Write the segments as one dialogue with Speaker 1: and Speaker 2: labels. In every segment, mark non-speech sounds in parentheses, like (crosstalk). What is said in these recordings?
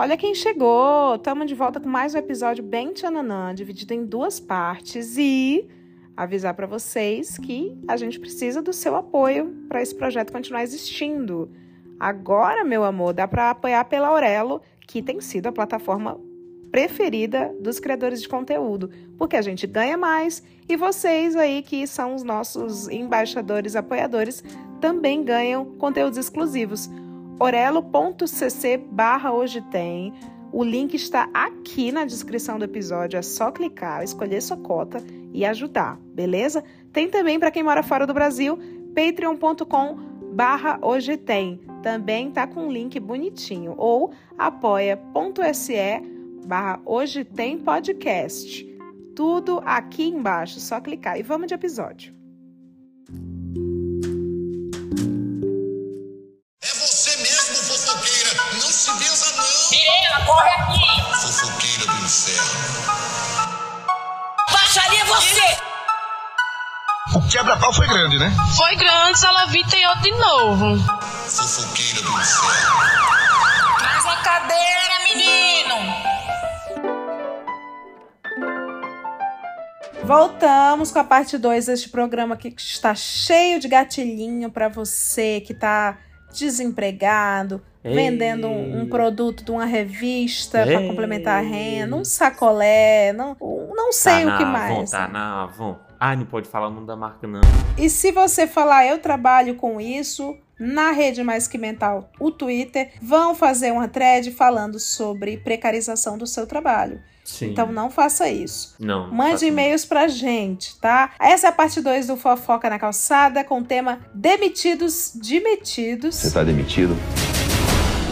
Speaker 1: Olha quem chegou! Estamos de volta com mais um episódio bem tchananã, dividido em duas partes e avisar para vocês que a gente precisa do seu apoio para esse projeto continuar existindo. Agora, meu amor, dá para apoiar pela Aurelo, que tem sido a plataforma preferida dos criadores de conteúdo, porque a gente ganha mais e vocês aí que são os nossos embaixadores, apoiadores, também ganham conteúdos exclusivos. orelo.cc barra hoje tem. O link está aqui na descrição do episódio, é só clicar, escolher sua cota e ajudar, beleza? Tem também para quem mora fora do Brasil, patreon.com barra hoje tem. Também tá com um link bonitinho. Ou apoia.se barra hoje tem podcast. Tudo aqui embaixo, só clicar. E vamos de episódio.
Speaker 2: Quebra-pau foi grande, né?
Speaker 3: Foi grande, Salavita e outro de novo.
Speaker 4: Fofoqueira do inferno.
Speaker 5: Traz a cadeira, menino!
Speaker 1: Voltamos com a parte 2 deste programa que está cheio de gatilhinho para você que está desempregado,
Speaker 6: Ei.
Speaker 1: vendendo um, um produto de uma revista para complementar a renda, um sacolé, não, não sei
Speaker 6: tá
Speaker 1: o que
Speaker 6: na
Speaker 1: mais.
Speaker 6: Avon, tá na Avon. Ai, não pode falar o nome da marca, não.
Speaker 1: E se você falar eu trabalho com isso, na rede Mais Que Mental, o Twitter, vão fazer uma thread falando sobre precarização do seu trabalho.
Speaker 6: Sim.
Speaker 1: Então não faça isso.
Speaker 6: não.
Speaker 1: Mande e-mails pra gente, tá? Essa é a parte 2 do Fofoca na Calçada com o tema Demitidos Demitidos.
Speaker 2: Você tá demitido?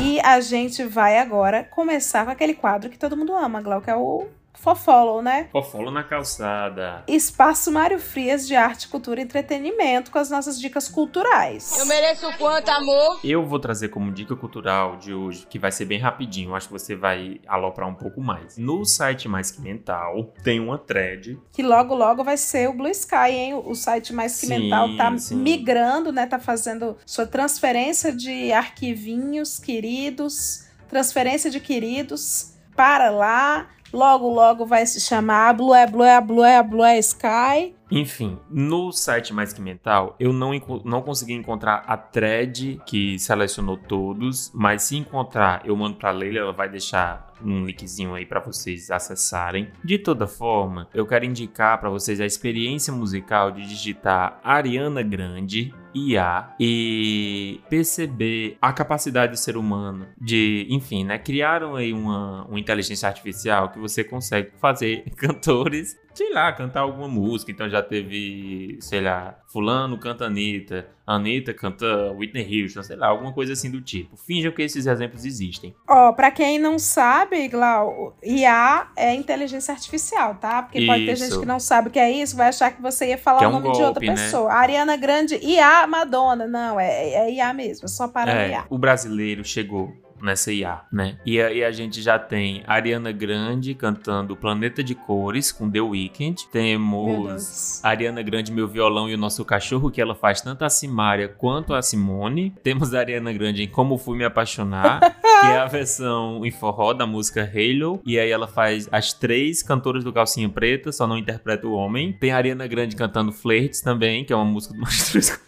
Speaker 1: E a gente vai agora começar com aquele quadro que todo mundo ama, Glau, que é o Fofollow, né?
Speaker 6: Fofolo na calçada.
Speaker 1: Espaço Mário Frias de Arte, Cultura e Entretenimento com as nossas dicas culturais.
Speaker 3: Eu mereço quanto, amor?
Speaker 6: Eu vou trazer como dica cultural de hoje, que vai ser bem rapidinho. Acho que você vai aloprar um pouco mais. No site Mais Que Mental, tem uma thread.
Speaker 1: Que logo, logo vai ser o Blue Sky, hein? O site Mais Que
Speaker 6: Sim,
Speaker 1: Mental tá
Speaker 6: sim.
Speaker 1: migrando, né? Tá fazendo sua transferência de arquivinhos queridos, transferência de queridos para lá. Logo, logo vai se chamar Blue é Blue é Blue é Blue Sky.
Speaker 6: Enfim, no site Mais Que Mental, eu não, não consegui encontrar a thread que selecionou todos, mas se encontrar, eu mando pra Leila, ela vai deixar um linkzinho aí pra vocês acessarem. De toda forma, eu quero indicar pra vocês a experiência musical de digitar Ariana Grande, IA, e perceber a capacidade do ser humano de, enfim, né, criaram aí uma, uma inteligência artificial que você consegue fazer (laughs) cantores sei lá, cantar alguma música. Então já teve, sei lá, Fulano canta Anitta, Anitta canta Whitney Houston, sei lá, alguma coisa assim do tipo. Finjam que esses exemplos existem.
Speaker 1: Ó, pra quem não sabe, Glau, IA é inteligência artificial, tá? Porque pode ter
Speaker 6: Isso.
Speaker 1: gente que não sabe o que é isso, vai achar que você ia falar
Speaker 6: é
Speaker 1: o
Speaker 6: um
Speaker 1: nome de outra
Speaker 6: golpe, né?
Speaker 1: pessoa. Ariana Grande, IA Madonna. Não, é, é IA mesmo, é só para
Speaker 6: É,
Speaker 1: IA.
Speaker 6: o brasileiro chegou nessa IA, né? E aí a gente já tem Ariana Grande cantando Planeta de Cores com The Weeknd. Temos. Ariana Grande, meu violão e o nosso cachorro, que ela faz tanto a Simária quanto a Simone. Temos a Ariana Grande em Como Fui Me Apaixonar, (laughs) que é a versão em forró da música Halo. E aí ela faz as três cantoras do Calcinha Preta, só não interpreta o homem. Tem a Ariana Grande cantando Flirts também, que é uma música do Mastruz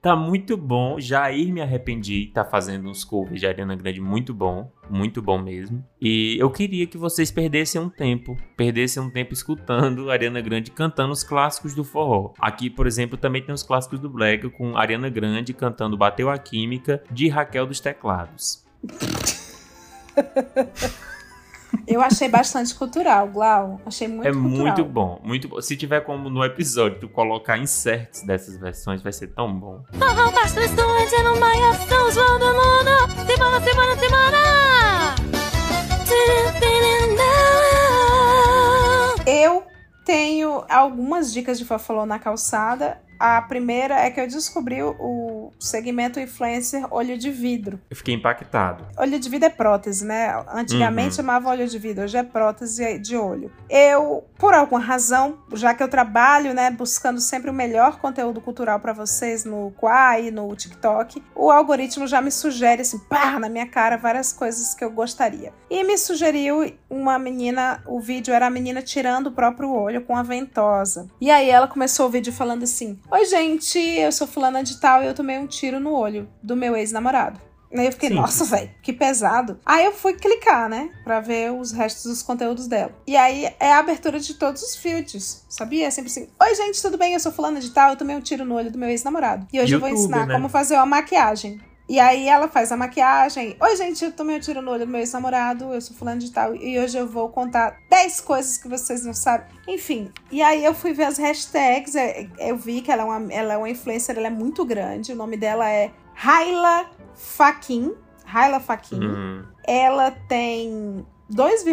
Speaker 6: Tá muito bom. Jair Me Arrependi tá fazendo uns covers de Ariana Grande muito bom. Muito bom mesmo. E eu queria que vocês perdessem um tempo. Perdessem um tempo escutando Ariana Grande cantando os clássicos do forró. Aqui, por exemplo, também tem os clássicos do Black com Ariana Grande cantando Bateu a Química de Raquel dos Teclados. (laughs)
Speaker 1: Eu achei bastante cultural, Glau. Achei muito
Speaker 6: é
Speaker 1: cultural.
Speaker 6: muito bom, muito bom. Se tiver como no episódio tu colocar inserts dessas versões, vai ser tão bom.
Speaker 1: Eu tenho algumas dicas de Fafalô na calçada. A primeira é que eu descobri o segmento influencer olho de vidro.
Speaker 6: Eu fiquei impactado.
Speaker 1: Olho de vidro é prótese, né? Antigamente
Speaker 6: Uhum.
Speaker 1: chamava olho de vidro, hoje é prótese de olho. Eu, por alguma razão, já que eu trabalho, né, buscando sempre o melhor conteúdo cultural pra vocês no Quai, no TikTok, o algoritmo já me sugere assim, pá, na minha cara várias coisas que eu gostaria. E me sugeriu uma menina, o vídeo era a menina tirando o próprio olho com a ventosa. E aí ela começou o vídeo falando assim: "Oi, gente, eu sou fulana de tal e eu tomei um tiro no olho do meu ex-namorado". Aí eu fiquei,
Speaker 6: Sim.
Speaker 1: nossa, velho, que pesado. Aí eu fui clicar, né, pra ver os restos dos conteúdos dela. E aí é a abertura de todos os feeds, sabia? É sempre assim: Oi, gente, tudo bem? Eu sou fulana de tal, eu tomei um tiro no olho do meu ex-namorado. E hoje eu vou ensinar
Speaker 6: né?
Speaker 1: como fazer uma maquiagem. E aí ela faz a maquiagem. Oi, gente, eu tomei um tiro no olho do meu ex-namorado, eu sou fulano de tal. E hoje eu vou contar 10 coisas que vocês não sabem. Enfim. E aí eu fui ver as hashtags. é, Eu vi que ela é uma, ela é uma influencer, ela é muito grande. O nome dela é Raila Faquin. Raila Faquin.
Speaker 6: Hum,
Speaker 1: Ela tem 2,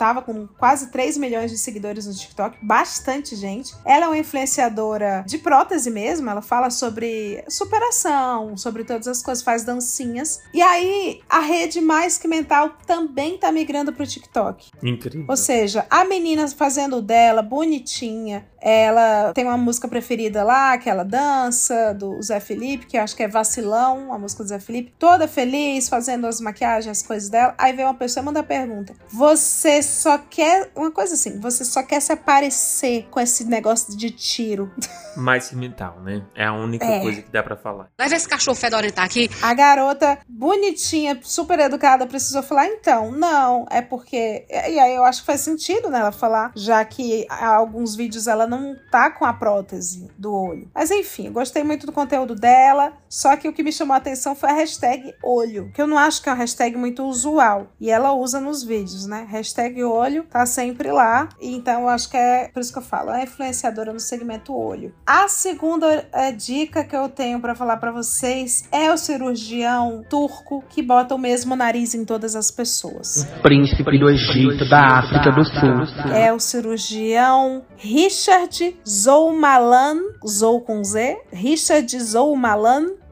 Speaker 1: tava com quase 3 milhões de seguidores no TikTok, bastante gente. Ela é uma influenciadora de prótese mesmo, ela fala sobre superação, sobre todas as coisas, faz dancinhas. E aí, a rede Mais Que Mental também tá migrando pro TikTok.
Speaker 6: incrível.
Speaker 1: Ou seja, a menina fazendo o dela, bonitinha. Ela tem uma música preferida lá, que ela dança, do Zé Felipe, que eu acho que é Vacilão, a música do Zé Felipe. Toda feliz, fazendo as maquiagens, as coisas dela. Aí vem uma pessoa e manda a pergunta: Você só quer. Uma coisa assim, você só quer se aparecer com esse negócio de tiro. (laughs)
Speaker 6: Mais mental, né? É a única
Speaker 1: É.
Speaker 6: coisa que dá pra falar.
Speaker 3: Leva esse cachorro fedorento aqui.
Speaker 1: A garota, bonitinha, super educada, precisou falar, então, não, é porque. E aí eu acho que faz sentido nela falar, já que há alguns vídeos ela não tá com a prótese do olho. Mas enfim, eu gostei muito do conteúdo dela, só que o que me chamou a atenção foi a hashtag olho, que eu não acho que é uma hashtag muito usual. E ela usa nos vídeos, né? Hashtag olho tá sempre lá, então eu acho que é por isso que eu falo, é influenciadora no segmento olho. A segunda eh, dica que eu tenho pra falar pra vocês é o cirurgião turco que bota o mesmo nariz em todas as pessoas.
Speaker 7: príncipe do Egito, da África do Sul.
Speaker 1: É o cirurgião Richard Zoumalan, Zou com Z, Richard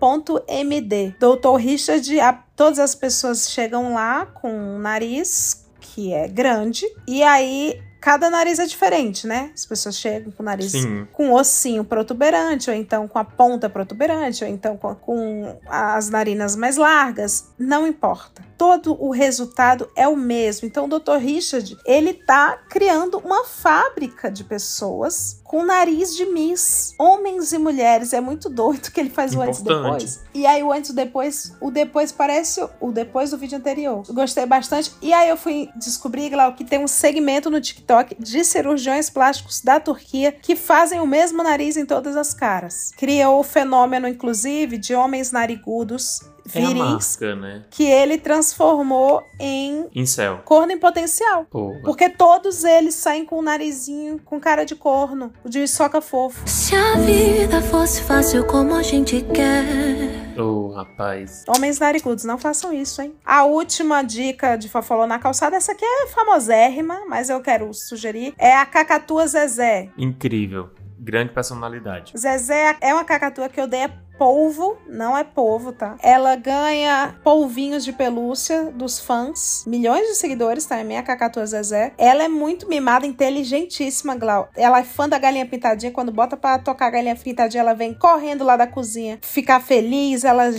Speaker 1: Zoumalan.md. Doutor Richard, a- todas as pessoas chegam lá com nariz que é grande, e aí cada nariz é diferente, né? As pessoas chegam com o nariz
Speaker 6: Sim.
Speaker 1: com ossinho protuberante, ou então com a ponta protuberante, ou então com, com as narinas mais largas, não importa. Todo o resultado é o mesmo. Então o Dr. Richard, ele tá criando uma fábrica de pessoas com nariz de Miss, homens e mulheres. É muito doido que ele faz o antes e
Speaker 6: Importante.
Speaker 1: depois. E aí o antes e depois, o depois parece o- depois do vídeo anterior. Gostei bastante. E aí eu fui descobrir, Glau, que tem um segmento no TikTok de cirurgiões plásticos da Turquia que fazem o mesmo nariz em todas as caras. Criou o fenômeno, inclusive, de homens narigudos,
Speaker 6: É a
Speaker 1: viris,
Speaker 6: marca, né?
Speaker 1: que ele transformou em
Speaker 6: Incel.
Speaker 1: corno em potencial.
Speaker 6: Porra.
Speaker 1: Porque todos eles saem com o narizinho com cara de corno, o de soca fofo.
Speaker 8: Se a vida fosse fácil como a gente quer.
Speaker 6: Ô, rapaz.
Speaker 1: Homens narigudos, não façam isso, hein? A última dica de Fofolô na calçada, essa aqui é famosérrima, mas eu quero sugerir, é a Cacatua Zezé.
Speaker 6: Incrível. Grande personalidade.
Speaker 1: Zezé é uma cacatua que odeia polvo, não é polvo, tá? Ela ganha polvinhos de pelúcia dos fãs, milhões de seguidores, tá? É minha cacatua Zezé. Ela é muito mimada, inteligentíssima, Glau. Ela é fã da galinha pintadinha, quando bota pra tocar a galinha pintadinha, ela vem correndo lá da cozinha, ficar feliz, ela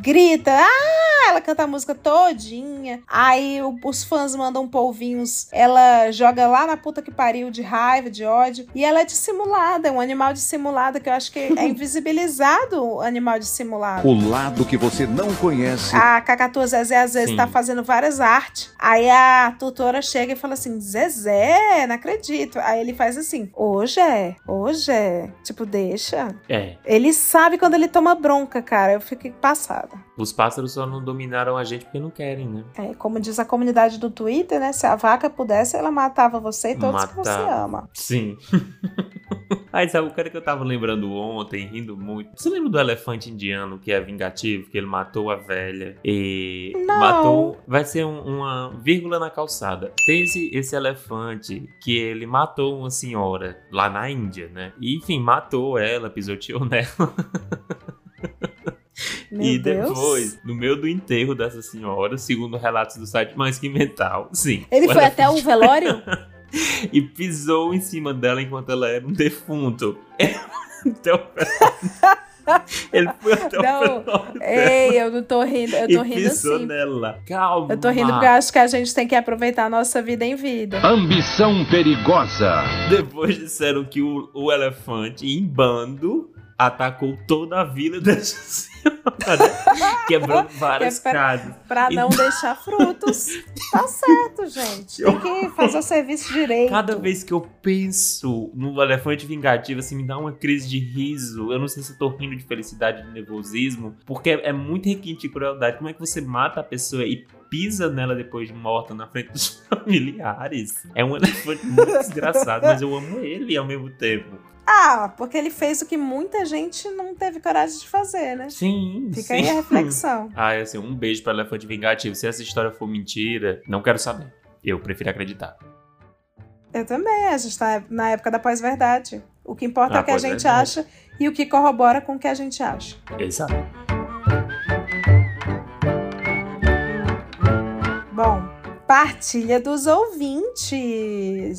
Speaker 1: grita, ah, ela canta a música todinha. Aí o- os fãs mandam polvinhos, ela joga lá na puta que pariu de raiva, de ódio. E ela é dissimulada, é um animal dissimulado que eu acho que é (laughs) invisibilizado o animal dissimulado.
Speaker 9: O lado que você não conhece.
Speaker 1: A Cacatua Zezé às vezes
Speaker 6: Sim.
Speaker 1: tá fazendo várias artes. Aí a tutora chega e fala assim: Zezé, não acredito. Aí ele faz assim: Hoje é, hoje é. Tipo, deixa.
Speaker 6: É.
Speaker 1: Ele sabe quando ele toma bronca, cara. Eu fiquei passada.
Speaker 6: Os pássaros só não dominaram a gente porque não querem, né?
Speaker 1: É, como diz a comunidade do Twitter, né? Se a vaca pudesse, ela matava você e todos que você ama.
Speaker 6: Sim. (laughs) Aí sabe o cara que eu tava lembrando ontem, rindo muito. Você lembra do elefante indiano que é vingativo, que ele matou a velha e
Speaker 1: Não.
Speaker 6: matou. Vai ser um- uma vírgula na calçada. Tem esse, esse elefante que ele matou uma senhora lá na Índia, né? E enfim, matou ela, pisoteou (laughs) nela.
Speaker 1: Meu
Speaker 6: e
Speaker 1: Deus.
Speaker 6: depois, no meio do enterro dessa senhora, segundo relatos do site Mais Que Mental, sim.
Speaker 1: Ele foi até o velório? (laughs)
Speaker 6: e pisou em cima dela enquanto ela era um defunto. (laughs) Então, ele foi até
Speaker 1: Não,
Speaker 6: o velório
Speaker 1: Ei, eu não tô rindo, eu tô
Speaker 6: e
Speaker 1: rindo
Speaker 6: pisou
Speaker 1: assim.
Speaker 6: nela. Calma.
Speaker 1: Eu tô rindo porque eu acho que a gente tem que aproveitar a nossa vida em vida.
Speaker 9: Ambição perigosa.
Speaker 6: Depois disseram que o, o elefante, em bando, atacou toda a vila dessa senhora, quebrando várias
Speaker 1: é pra-
Speaker 6: casas.
Speaker 1: Pra não deixar frutos. Tá (laughs) certo, gente. Tem que fazer o serviço direito.
Speaker 6: Cada vez que eu penso no elefante vingativo, assim, me dá uma crise de riso. Eu não sei se eu tô rindo de felicidade, de nervosismo, porque é, é muito requinte de crueldade. Como é que você mata a pessoa e pisa nela depois de morta na frente dos (laughs) familiares? É um elefante muito desgraçado, mas eu amo ele ao mesmo tempo.
Speaker 1: Ah, porque ele fez o que muita gente não teve coragem de fazer, né?
Speaker 6: Sim,
Speaker 1: Fica
Speaker 6: sim.
Speaker 1: aí a reflexão. (laughs)
Speaker 6: Ah, é assim, um beijo para elefante vingativo. Se essa história for mentira, não quero saber. Eu prefiro acreditar.
Speaker 1: Eu também, a gente tá na época da pós-verdade. O que importa
Speaker 6: Ah,
Speaker 1: é o que a gente acha e o que corrobora com o que a gente acha.
Speaker 6: Exato.
Speaker 1: Partilha dos ouvintes.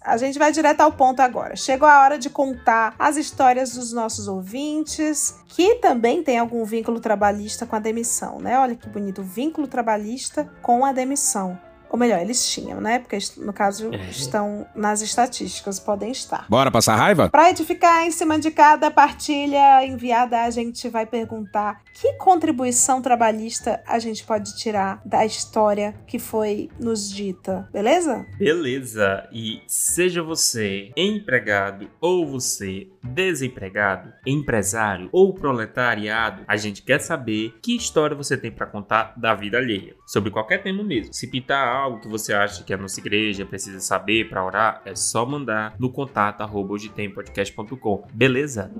Speaker 1: A gente vai direto ao ponto agora. Chegou a hora de contar as histórias dos nossos ouvintes, que também tem algum vínculo trabalhista com a demissão, né? Olha que bonito, vínculo trabalhista com a demissão. Ou melhor, eles tinham, né? Porque no caso
Speaker 6: É.
Speaker 1: estão nas estatísticas, podem estar.
Speaker 9: Bora passar raiva?
Speaker 1: Para edificar em cima de cada partilha enviada, a gente vai perguntar que contribuição trabalhista a gente pode tirar da história que foi nos dita, beleza?
Speaker 6: Beleza. E seja você empregado ou você desempregado, empresário ou proletariado, a gente quer saber que história você tem pra contar da vida alheia. Sobre qualquer tema mesmo. Se pintar algo que você acha que a nossa igreja precisa saber pra orar, é só mandar no contato arroba podcast.com. Beleza?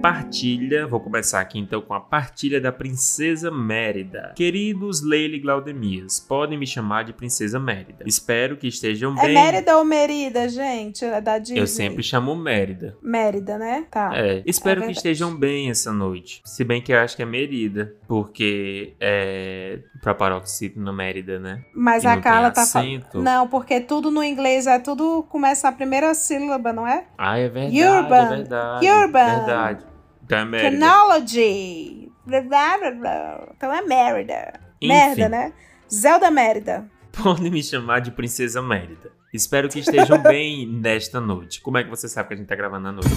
Speaker 6: Partilha, vou começar aqui então com a partilha da Princesa Mérida. Queridos Leila e Glaudemias, podem me chamar de Princesa Mérida. Espero que estejam
Speaker 1: É
Speaker 6: bem.
Speaker 1: Mérida ou Merida, gente? É da Disney.
Speaker 6: Eu sempre chamo Mérida.
Speaker 1: Mérida, né? Tá.
Speaker 6: É, espero
Speaker 1: É
Speaker 6: que estejam bem essa noite. Se bem que eu acho que é Merida, porque é pra paroxítona Mérida, né?
Speaker 1: Mas
Speaker 6: E
Speaker 1: a Carla tá falando. Não, porque tudo no inglês é tudo começa a primeira sílaba, não é?
Speaker 6: Ah, é verdade,
Speaker 1: Urban.
Speaker 6: é verdade.
Speaker 1: Urban.
Speaker 6: Verdade. Então é Mérida.
Speaker 1: Technology. Blá, blá, blá. Então é Mérida.
Speaker 6: Enfim.
Speaker 1: Merda, né? Zelda Mérida.
Speaker 6: Podem me chamar de Princesa Mérida. Espero que estejam (laughs) bem nesta noite. Como é que você sabe que a gente tá gravando à noite?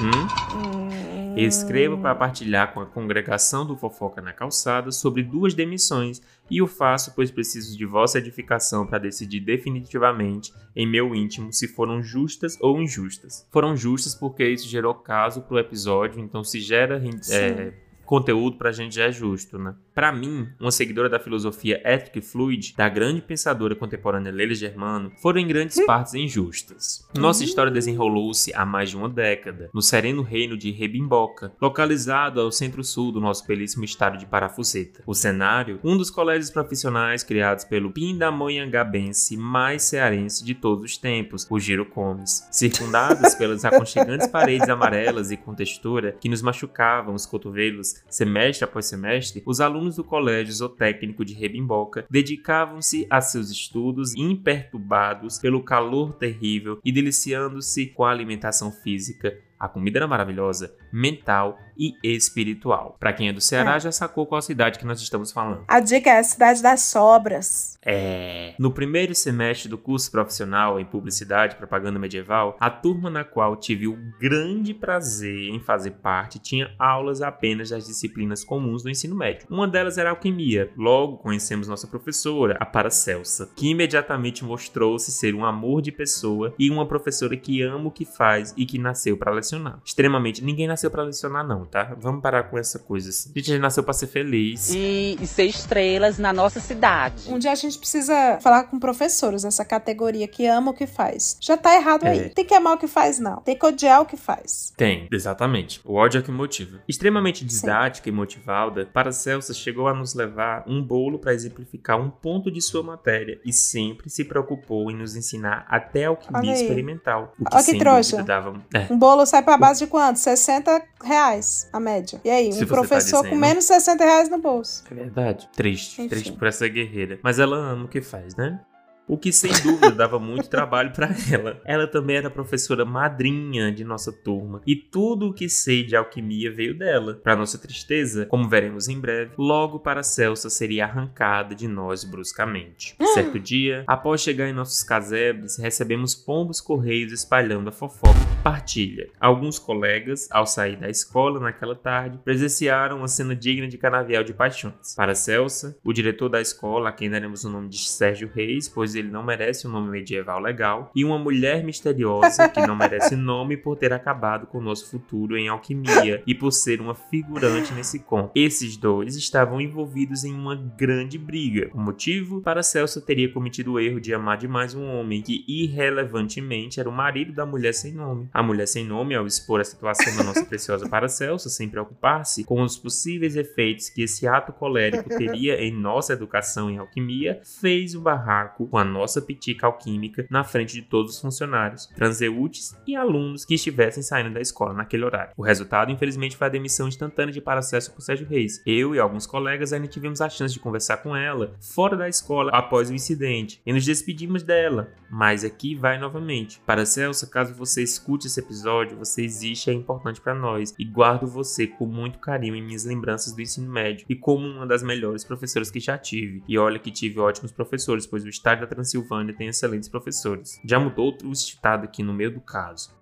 Speaker 6: Hum? Escrevo para partilhar com a congregação do Fofoca na Calçada sobre duas demissões e o faço pois preciso de vossa edificação para decidir definitivamente em meu íntimo se foram justas ou injustas. Foram justas porque isso gerou caso pro episódio, então se gera é, conteúdo pra gente já é justo, né? Pra mim, uma seguidora da filosofia ética e fluid, da grande pensadora contemporânea Leila Germano, foram em grandes partes injustas. Nossa história desenrolou-se há mais de uma década, no sereno reino de Rebimboca, localizado ao centro-sul do nosso belíssimo estado de Parafuseta. O cenário, um dos colégios profissionais criados pelo pindamonhangabense mais cearense de todos os tempos, o Giro Comes. Circundados (laughs) pelas aconchegantes paredes amarelas e com textura que nos machucavam os cotovelos semestre após semestre, os alunos do colégio zootécnico de Rebimboca dedicavam-se a seus estudos imperturbados pelo calor terrível e deliciando-se com a alimentação física. A comida era maravilhosa, mental e espiritual. Pra quem é do Ceará,
Speaker 1: É.
Speaker 6: já sacou qual cidade que nós estamos falando.
Speaker 1: A dica é a cidade das sobras.
Speaker 6: É. No primeiro semestre do curso profissional em Publicidade e Propaganda Medieval, a turma na qual tive o grande prazer em fazer parte tinha aulas apenas das disciplinas comuns do ensino médio. Uma delas era alquimia. Logo conhecemos nossa professora, a Paracelsa, que imediatamente mostrou-se ser um amor de pessoa e uma professora que ama o que faz e que nasceu para lecionar. Extremamente. Ninguém nasceu para lecionar, não, tá? Vamos parar com essa coisa assim. A gente nasceu para ser feliz.
Speaker 3: E, e ser estrelas na nossa cidade.
Speaker 1: Um dia a gente precisa falar com professores dessa categoria que ama o que faz. Já tá errado
Speaker 6: É.
Speaker 1: aí. Tem que amar o que faz, não. Tem que odiar o que faz.
Speaker 6: Tem, exatamente. O ódio é que motiva. Extremamente didática e motivada, Paracelsa chegou a nos levar um bolo para exemplificar um ponto de sua matéria e sempre se preocupou em nos ensinar até alquimia
Speaker 1: Olha aí.
Speaker 6: experimental. O que
Speaker 1: Olha que trouxa.
Speaker 6: dava... É.
Speaker 1: Um bolo sai sai pra base de quanto? 60 reais a média. E aí,
Speaker 6: Se
Speaker 1: um
Speaker 6: tá
Speaker 1: professor com
Speaker 6: dizendo.
Speaker 1: menos 60 reais no bolso.
Speaker 6: É verdade. Triste.
Speaker 1: Enfim.
Speaker 6: Triste por essa guerreira. Mas ela ama o que faz, né? O que sem dúvida dava muito trabalho pra ela. Ela também era professora madrinha de nossa turma e tudo o que sei de alquimia veio dela. Para nossa tristeza, como veremos em breve, logo para Celsa seria arrancada de nós bruscamente. Certo dia, após chegar em nossos casebres, recebemos pombos correios espalhando a fofoca e partilha. Alguns colegas, ao sair da escola naquela tarde, presenciaram uma cena digna de canavial de paixões. Para Celsa, o diretor da escola, a quem daremos o nome de Sérgio Reis, pois ele não merece um nome medieval legal, e uma mulher misteriosa que não merece nome por ter acabado com o nosso futuro em alquimia e por ser uma figurante nesse conto. Esses dois estavam envolvidos em uma grande briga. O motivo? Para Celsa teria cometido o erro de amar demais um homem que irrelevantemente era o marido da mulher sem nome. A mulher sem nome, ao expor a situação da nossa preciosa Paracelsa, sem preocupar-se com os possíveis efeitos que esse ato colérico teria em nossa educação em alquimia, fez o barraco com a nossa pitica alquímica na frente de todos os funcionários, transeúntes e alunos que estivessem saindo da escola naquele horário. O resultado, infelizmente, foi a demissão instantânea de Paracelso por Sérgio Reis. Eu e alguns colegas ainda tivemos a chance de conversar com ela fora da escola após o incidente e nos despedimos dela. Mas aqui vai novamente. Paracelso, caso você escute esse episódio, você existe é importante para nós e guardo você com muito carinho em minhas lembranças do ensino médio e como uma das melhores professoras que já tive. E olha que tive ótimos professores, pois o estado da Transilvânia tem excelentes professores. Já mudou o estado aqui no meio do caso.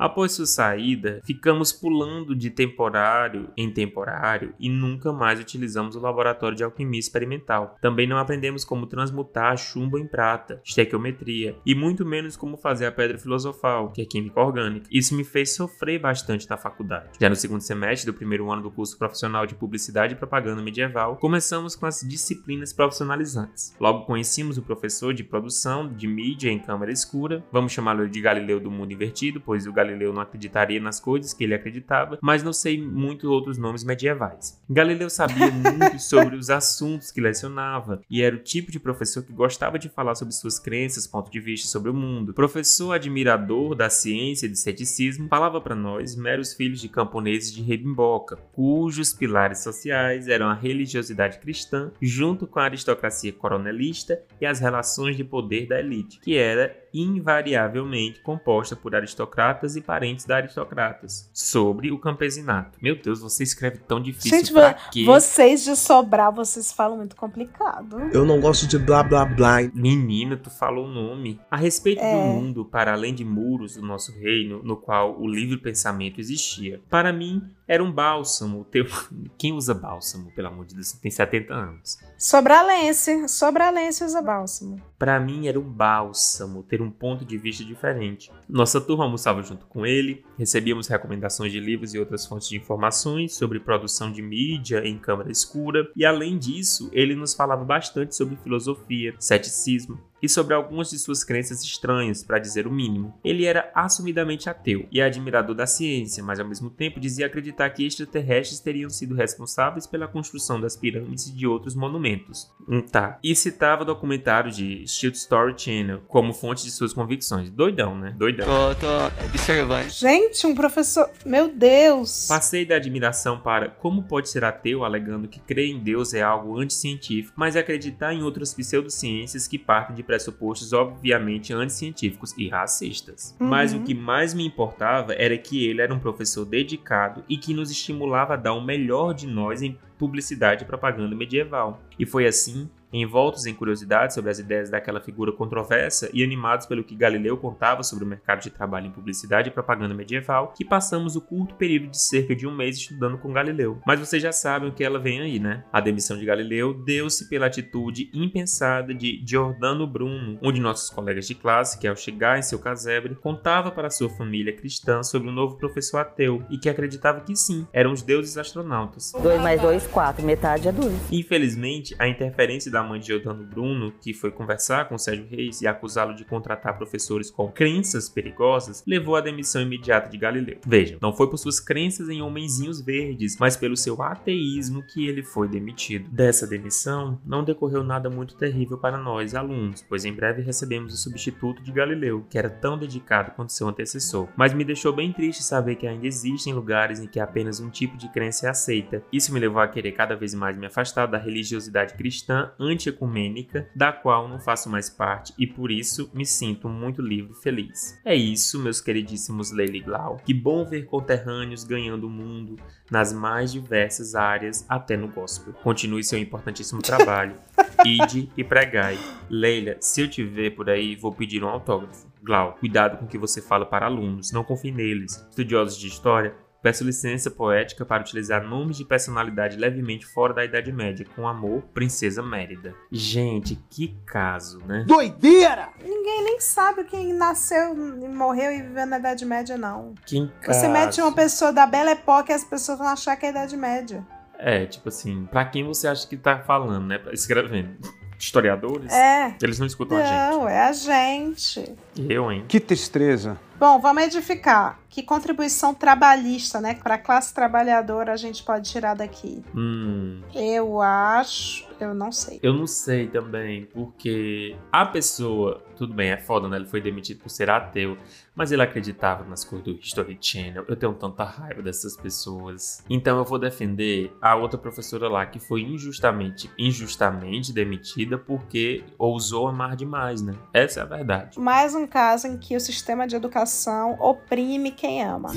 Speaker 6: Após sua saída, ficamos pulando de temporário em temporário e nunca mais utilizamos o laboratório de alquimia experimental. Também não aprendemos como transmutar chumbo em prata, estequiometria, e muito menos como fazer a pedra filosofal, que é química orgânica. Isso me fez sofrer bastante na faculdade. Já no segundo semestre do primeiro ano do curso profissional de Publicidade e Propaganda Medieval, começamos com as disciplinas profissionalizantes. Logo conhecemos o professor de produção de mídia em câmara escura, vamos chamá-lo de Galileu do mundo invertido, pois o Galileu não acreditaria nas coisas que ele acreditava, mas não sei muitos outros nomes medievais. Galileu sabia (laughs) muito sobre os assuntos que lecionava e era o tipo de professor que gostava de falar sobre suas crenças, ponto de vista sobre o mundo. Professor admirador da ciência e do ceticismo, falava para nós, meros filhos de camponeses de Rebimboca, cujos pilares sociais eram a religiosidade cristã, junto com a aristocracia coronelista e as relações de poder da elite, que era invariavelmente composta por aristocratas e parentes da aristocratas, sobre o campesinato. Meu Deus, você escreve tão difícil
Speaker 1: Gente,
Speaker 6: pra quê?
Speaker 1: vocês de Sobral, vocês falam muito complicado.
Speaker 10: Eu não gosto de blá blá blá.
Speaker 6: Menina, tu falou o nome. A respeito
Speaker 1: É.
Speaker 6: do mundo para além de muros do nosso reino, no qual o livre pensamento existia. Para mim, era um bálsamo. Teu... (laughs) Quem usa bálsamo, pelo amor de Deus? Tem 70 anos.
Speaker 1: Sobralense, Sobralense usa bálsamo.
Speaker 6: Para mim era um bálsamo ter um ponto de vista diferente. Nossa turma almoçava junto com ele, recebíamos recomendações de livros e outras fontes de informações sobre produção de mídia em câmara escura, e além disso, ele nos falava bastante sobre filosofia, ceticismo e sobre algumas de suas crenças estranhas, para dizer o mínimo. Ele era assumidamente ateu e admirador da ciência, mas ao mesmo tempo dizia acreditar que extraterrestres teriam sido responsáveis pela construção das pirâmides e de outros monumentos. Hum, tá. E citava documentário de Shield Story Channel como fonte de suas convicções. Doidão, né? Doidão.
Speaker 11: Tô, tô observando.
Speaker 1: Gente, um professor. Meu Deus!
Speaker 6: Passei da admiração para como pode ser ateu alegando que crer em Deus é algo anticientífico, mas acreditar em outras pseudociências que partem de pressupostos obviamente anticientíficos e racistas.
Speaker 1: Uhum.
Speaker 6: Mas o que mais me importava era que ele era um professor dedicado e que nos estimulava a dar o melhor de nós em publicidade e propaganda medieval. E foi assim envoltos em curiosidade sobre as ideias daquela figura controversa e animados pelo que Galileu contava sobre o mercado de trabalho em publicidade e propaganda medieval, que passamos o curto período de cerca de um mês estudando com Galileu. Mas vocês já sabem o que ela vem aí, né? A demissão de Galileu deu-se pela atitude impensada de Giordano Bruno, um de nossos colegas de classe que, ao chegar em seu casebre, contava para sua família cristã sobre o novo professor ateu e que acreditava que sim, eram os deuses astronautas.
Speaker 3: 2 mais 2, 4. Metade é 2.
Speaker 6: Infelizmente, a interferência da da mãe de Giordano Bruno, que foi conversar com Sérgio Reis e acusá-lo de contratar professores com crenças perigosas, levou à demissão imediata de Galileu. Vejam, não foi por suas crenças em homenzinhos verdes, mas pelo seu ateísmo que ele foi demitido. Dessa demissão, não decorreu nada muito terrível para nós, alunos, pois em breve recebemos o substituto de Galileu, que era tão dedicado quanto seu antecessor. Mas me deixou bem triste saber que ainda existem lugares em que apenas um tipo de crença é aceita. Isso me levou a querer cada vez mais me afastar da religiosidade cristã anti-ecumênica, da qual não faço mais parte e por isso me sinto muito livre e feliz. É isso, meus queridíssimos Leila Glau. Que bom ver conterrâneos ganhando o mundo nas mais diversas áreas, até no gospel. Continue seu importantíssimo trabalho. (laughs) Ide e pregai. Leila, se eu te ver por aí, vou pedir um autógrafo. Glau, cuidado com o que você fala para alunos, não confie neles. Estudiosos de história, Peço licença poética para utilizar nomes de personalidade levemente fora da Idade Média, com amor, Princesa Mérida. Gente, que caso, né?
Speaker 10: Doideira!
Speaker 1: Ninguém nem sabe quem nasceu e morreu e viveu na Idade Média, não.
Speaker 6: Que caso.
Speaker 1: Você mete uma pessoa da Bela Época e as pessoas vão achar que é a Idade Média.
Speaker 6: É, tipo assim, pra quem você acha que tá falando, né? Escrevendo. Historiadores?
Speaker 1: É.
Speaker 6: Eles não escutam a gente.
Speaker 1: Não, é a gente.
Speaker 6: Eu, hein?
Speaker 10: Que tristeza.
Speaker 1: Bom, vamos edificar. Que contribuição trabalhista, né? Para a classe trabalhadora a gente pode tirar daqui?
Speaker 6: Hum,
Speaker 1: Eu acho. Eu não sei.
Speaker 6: eu não sei também, porque a pessoa, tudo bem, é foda, né? Ele foi demitido por ser ateu, mas ele acreditava nas coisas do History Channel. Eu tenho tanta raiva dessas pessoas. Então eu vou defender a outra professora lá que foi injustamente, injustamente demitida porque ousou amar demais, né? Essa é a verdade.
Speaker 1: Mais um caso em que o sistema de educação oprime quem ama.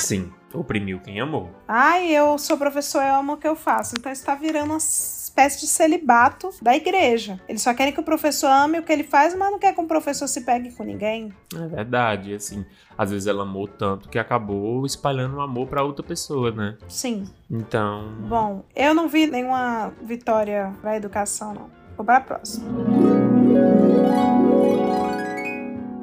Speaker 6: Sim, oprimiu quem amou.
Speaker 1: Ai, eu sou professor, eu amo o que eu faço. Então está virando uma espécie de celibato da igreja. Eles só querem que o professor ame o que ele faz, mas não quer que o professor se pegue com ninguém.
Speaker 6: É verdade, assim, às vezes ela amou tanto que acabou espalhando o amor pra outra pessoa, né?
Speaker 1: Sim.
Speaker 6: Então,
Speaker 1: Bom, eu não vi nenhuma vitória pra educação, não. Vou pra próxima.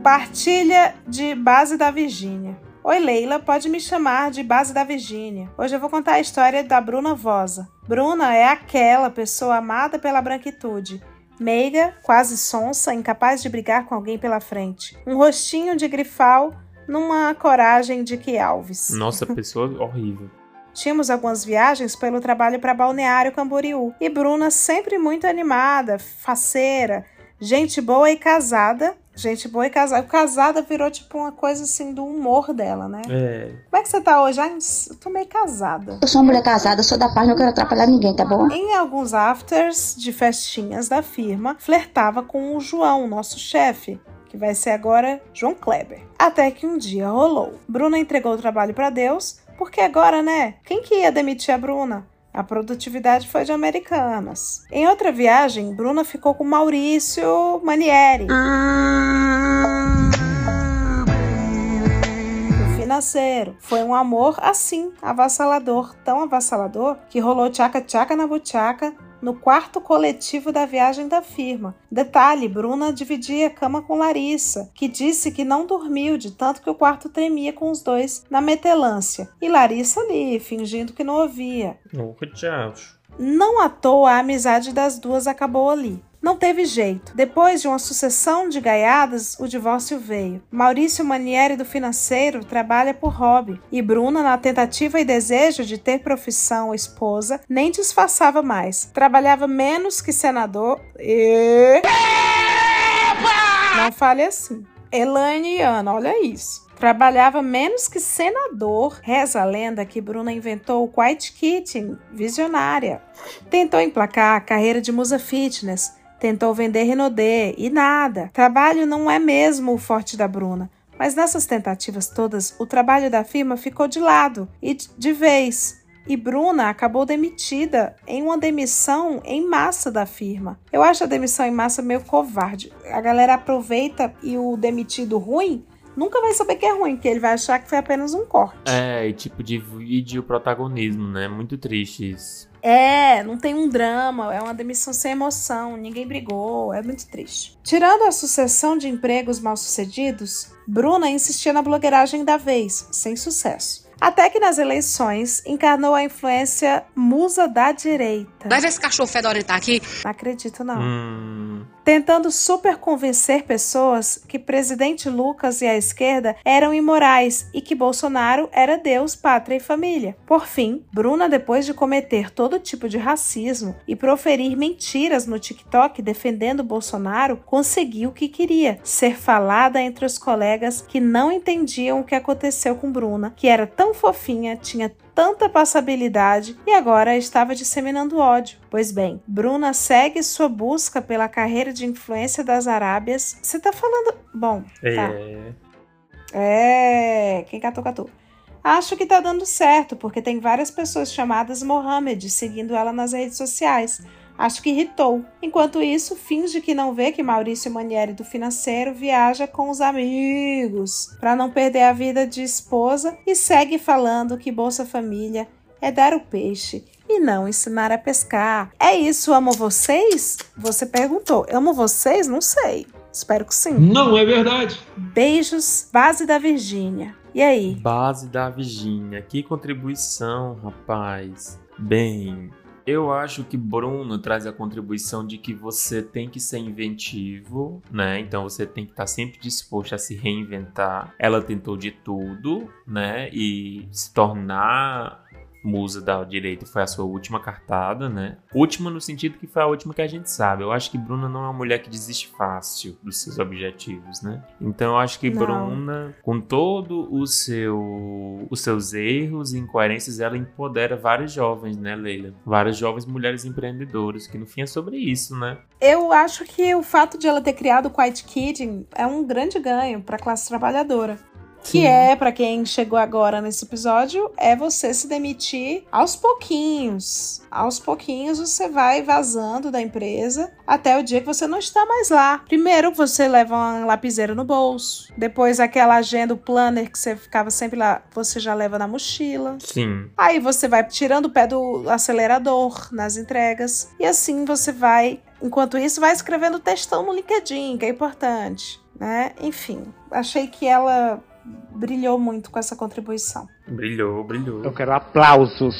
Speaker 1: Partilha de base da Virgínia. Oi, Leila, pode me chamar de base da Virgínia. Hoje eu vou contar a história da Bruna Vosa. Bruna é aquela pessoa amada pela branquitude. Meiga, quase sonsa, incapaz de brigar com alguém pela frente. Um rostinho de grifal numa coragem de que Alves.
Speaker 6: nossa, (laughs) pessoa horrível.
Speaker 1: Tínhamos algumas viagens pelo trabalho para Balneário Camboriú. E Bruna sempre muito animada, faceira, gente boa e casada. Gente boa e casada. Casada virou tipo uma coisa assim do humor dela, né?
Speaker 6: É,
Speaker 1: Como é que você tá hoje? Ai, eu tô meio casada.
Speaker 11: Eu sou uma mulher casada, sou da paz, não quero atrapalhar ninguém, tá bom?
Speaker 1: Em alguns afters de festinhas da firma, flertava com o João, nosso chefe, que vai ser agora João Kleber. Até que um dia rolou. Bruna entregou o trabalho para Deus, porque agora, né? Quem que ia demitir a Bruna? A produtividade foi de Americanas. Em outra viagem, Bruna ficou com Maurício Manieri. O financeiro. Foi um amor assim, avassalador, tão avassalador que rolou tchaca-tchaca na buchaca no quarto coletivo da viagem da firma. Detalhe: Bruna dividia a cama com Larissa, que disse que não dormiu de tanto que o quarto tremia com os dois na metelância. E Larissa ali, fingindo que não ouvia.
Speaker 6: nunca tchau.
Speaker 1: Não à toa a amizade das duas acabou ali. Não teve jeito. Depois de uma sucessão de gaiadas, o divórcio veio. Maurício Manieri do financeiro trabalha por hobby e Bruna, na tentativa e desejo de ter profissão ou esposa, nem disfarçava mais. Trabalhava menos que senador e. Não fale assim. Elaine e Ana, olha isso. Trabalhava menos que senador. Reza a lenda que Bruna inventou o Quiet Kitchen, visionária. Tentou emplacar a carreira de musa fitness, tentou vender Renaudet e nada. Trabalho não é mesmo o forte da Bruna. Mas nessas tentativas todas, o trabalho da firma ficou de lado e de vez. E Bruna acabou demitida em uma demissão em massa da firma. Eu acho a demissão em massa meio covarde. A galera aproveita e o demitido ruim nunca vai saber que é ruim, porque ele vai achar que foi apenas um corte.
Speaker 6: É, e tipo de vídeo protagonismo, né? Muito triste isso.
Speaker 1: É, não tem um drama, é uma demissão sem emoção, ninguém brigou, é muito triste. Tirando a sucessão de empregos mal sucedidos, Bruna insistia na blogueiragem da vez, sem sucesso. Até que nas eleições encarnou a influência musa da direita.
Speaker 12: Vai ver esse cachorro fedorento aqui?
Speaker 1: Não acredito, não.
Speaker 6: Hum,
Speaker 1: Tentando super convencer pessoas que presidente Lucas e a esquerda eram imorais e que Bolsonaro era Deus, pátria e família. Por fim, Bruna, depois de cometer todo tipo de racismo e proferir mentiras no TikTok defendendo Bolsonaro, conseguiu o que queria: ser falada entre os colegas que não entendiam o que aconteceu com Bruna, que era tão fofinha, tinha tanta passabilidade e agora estava disseminando ódio. Pois bem, Bruna segue sua busca pela carreira de influência das Arábias. Você tá falando. Bom, tá.
Speaker 6: é.
Speaker 1: É. Quem catou, catou. Acho que tá dando certo, porque tem várias pessoas chamadas Mohamed seguindo ela nas redes sociais. Acho que irritou. Enquanto isso, finge que não vê que Maurício Manieri do financeiro viaja com os amigos para não perder a vida de esposa e segue falando que Bolsa Família é dar o peixe e não ensinar a pescar. É isso, amo vocês? Você perguntou. Amo vocês? Não sei. Espero que sim.
Speaker 13: Não é verdade.
Speaker 1: Beijos, base da Virgínia. E aí?
Speaker 6: Base da Virgínia. Que contribuição, rapaz. Bem, eu acho que Bruno traz a contribuição de que você tem que ser inventivo, né? Então você tem que estar sempre disposto a se reinventar. Ela tentou de tudo, né? E se tornar musa da direita foi a sua última cartada, né? Última no sentido que foi a última que a gente sabe. Eu acho que Bruna não é uma mulher que desiste fácil dos seus objetivos, né? Então eu acho que
Speaker 1: Não.
Speaker 6: Bruna, com todo o seu os seus erros e incoerências, ela empodera vários jovens, né, Leila? Várias jovens mulheres empreendedoras, que no fim é sobre isso, né?
Speaker 1: Eu acho que o fato de ela ter criado o Quiet Kidding é um grande ganho para a classe trabalhadora. Que é, para quem chegou agora nesse episódio, é você se demitir aos pouquinhos. Aos pouquinhos você vai vazando da empresa até o dia que você não está mais lá. Primeiro você leva uma lapiseira no bolso, depois aquela agenda, o planner que você ficava sempre lá, você já leva na mochila.
Speaker 6: Sim.
Speaker 1: Aí você vai tirando o pé do acelerador nas entregas e assim você vai, enquanto isso, vai escrevendo textão no LinkedIn, que é importante, né? Enfim, achei que ela brilhou muito com essa contribuição.
Speaker 6: Brilhou, brilhou.
Speaker 7: Eu quero aplausos.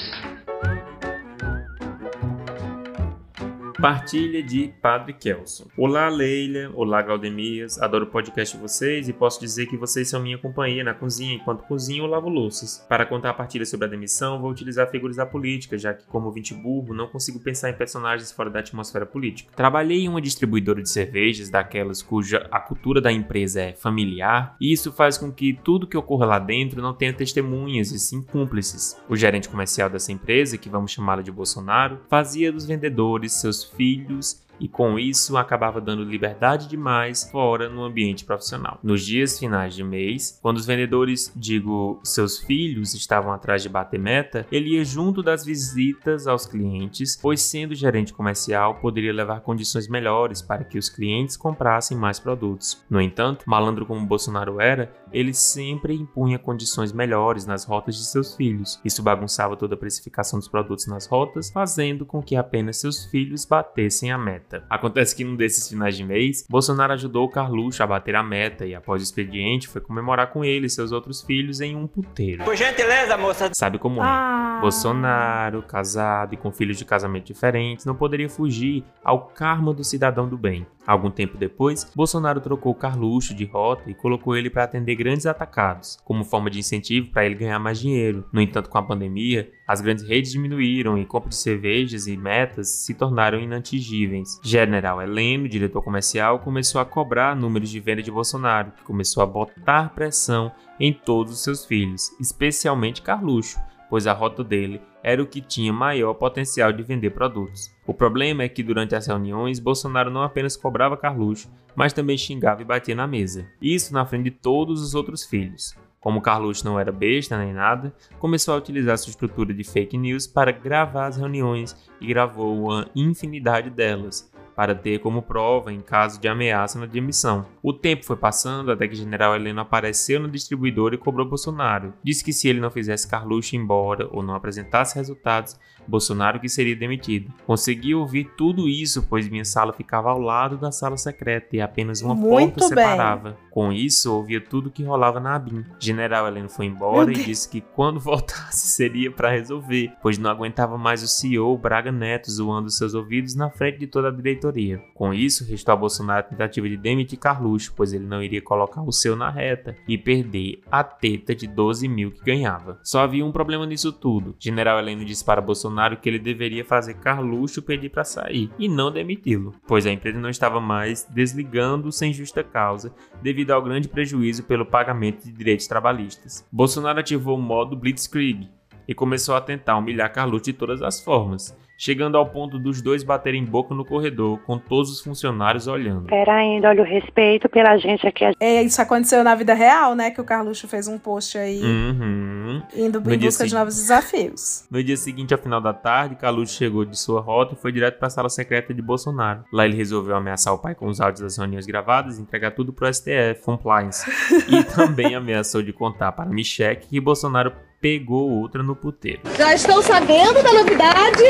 Speaker 6: Partilha de Padre Kelson. Olá, Leila. Olá, Galdemias. Adoro o podcast de vocês e posso dizer que vocês são minha companhia na cozinha enquanto cozinho ou lavo louças. Para contar a partilha sobre a demissão, vou utilizar figuras da política, já que, como vinte burro, não consigo pensar em personagens fora da atmosfera política. Trabalhei em uma distribuidora de cervejas, daquelas cuja a cultura da empresa é familiar, e isso faz com que tudo que ocorra lá dentro não tenha testemunhas e sim cúmplices. O gerente comercial dessa empresa, que vamos chamá-lo de Bolsonaro, fazia dos vendedores seus filhos e com isso acabava dando liberdade demais fora no ambiente profissional. Nos dias finais de mês, quando os vendedores, digo, seus filhos estavam atrás de bater meta, ele ia junto das visitas aos clientes, pois sendo gerente comercial poderia levar condições melhores para que os clientes comprassem mais produtos. No entanto, malandro como Bolsonaro era, ele sempre impunha condições melhores nas rotas de seus filhos. Isso bagunçava toda a precificação dos produtos nas rotas, fazendo com que apenas seus filhos batessem a meta. Acontece que num desses finais de mês, Bolsonaro ajudou o Carluxo a bater a meta e após o expediente foi comemorar com ele e seus outros filhos em um puteiro.
Speaker 14: Por gentileza, moça.
Speaker 6: Sabe como é?
Speaker 1: Ah.
Speaker 6: Bolsonaro, casado e com filhos de casamento diferentes, não poderia fugir ao karma do cidadão do bem. Algum tempo depois, Bolsonaro trocou Carluxo de rota e colocou ele para atender grandes atacados, como forma de incentivo para ele ganhar mais dinheiro. No entanto, com a pandemia, as grandes redes diminuíram e compra de cervejas e metas se tornaram inatingíveis. General Heleno, diretor comercial, começou a cobrar números de venda de Bolsonaro, que começou a botar pressão em todos os seus filhos, especialmente Carluxo, pois a rota dele era o que tinha maior potencial de vender produtos. O problema é que durante as reuniões, Bolsonaro não apenas cobrava Carluxo, mas também xingava e batia na mesa. Isso na frente de todos os outros filhos. Como Carluxo não era besta nem nada, começou a utilizar sua estrutura de fake news para gravar as reuniões e gravou uma infinidade delas, para ter como prova em caso de ameaça na demissão. O tempo foi passando até que General Heleno apareceu no distribuidor e cobrou Bolsonaro. Disse que se ele não fizesse Carluxo embora ou não apresentasse resultados, Bolsonaro que seria demitido. Consegui ouvir tudo isso, pois minha sala ficava ao lado da sala secreta e apenas uma
Speaker 1: Muito
Speaker 6: porta
Speaker 1: bem.
Speaker 6: separava. Com isso, ouvia tudo que rolava na ABIN. General Heleno foi embora e disse que quando (laughs) voltasse seria para resolver, pois não aguentava mais o CEO Braga Neto zoando seus ouvidos na frente de toda a diretoria. Com isso, restou a Bolsonaro a tentativa de demitir Carluxo, pois ele não iria colocar o seu na reta e perder a teta de 12 mil que ganhava. Só havia um problema nisso tudo. General Heleno disse para Bolsonaro que ele deveria fazer Carluxo pedir para sair e não demiti-lo, pois a empresa não estava mais desligando sem justa causa devido ao grande prejuízo pelo pagamento de direitos trabalhistas. Bolsonaro ativou o modo Blitzkrieg e começou a tentar humilhar Carluxo de todas as formas, chegando ao ponto dos dois baterem boca no corredor, com todos os funcionários olhando.
Speaker 12: Pera ainda, olha o respeito pela gente aqui.
Speaker 1: É, isso aconteceu na vida real, né? Que o Carluxo fez um post aí
Speaker 6: Uhum.
Speaker 1: indo em busca de novos desafios.
Speaker 6: No dia seguinte, ao final da tarde, Carluxo chegou de sua rota e foi direto para a sala secreta de Bolsonaro. Lá ele resolveu ameaçar o pai com os áudios das reuniões gravadas e entregar tudo pro STF, Compliance. (laughs) e também ameaçou de contar para Michele que Bolsonaro pegou outra no puteiro.
Speaker 13: Já estão sabendo da novidade?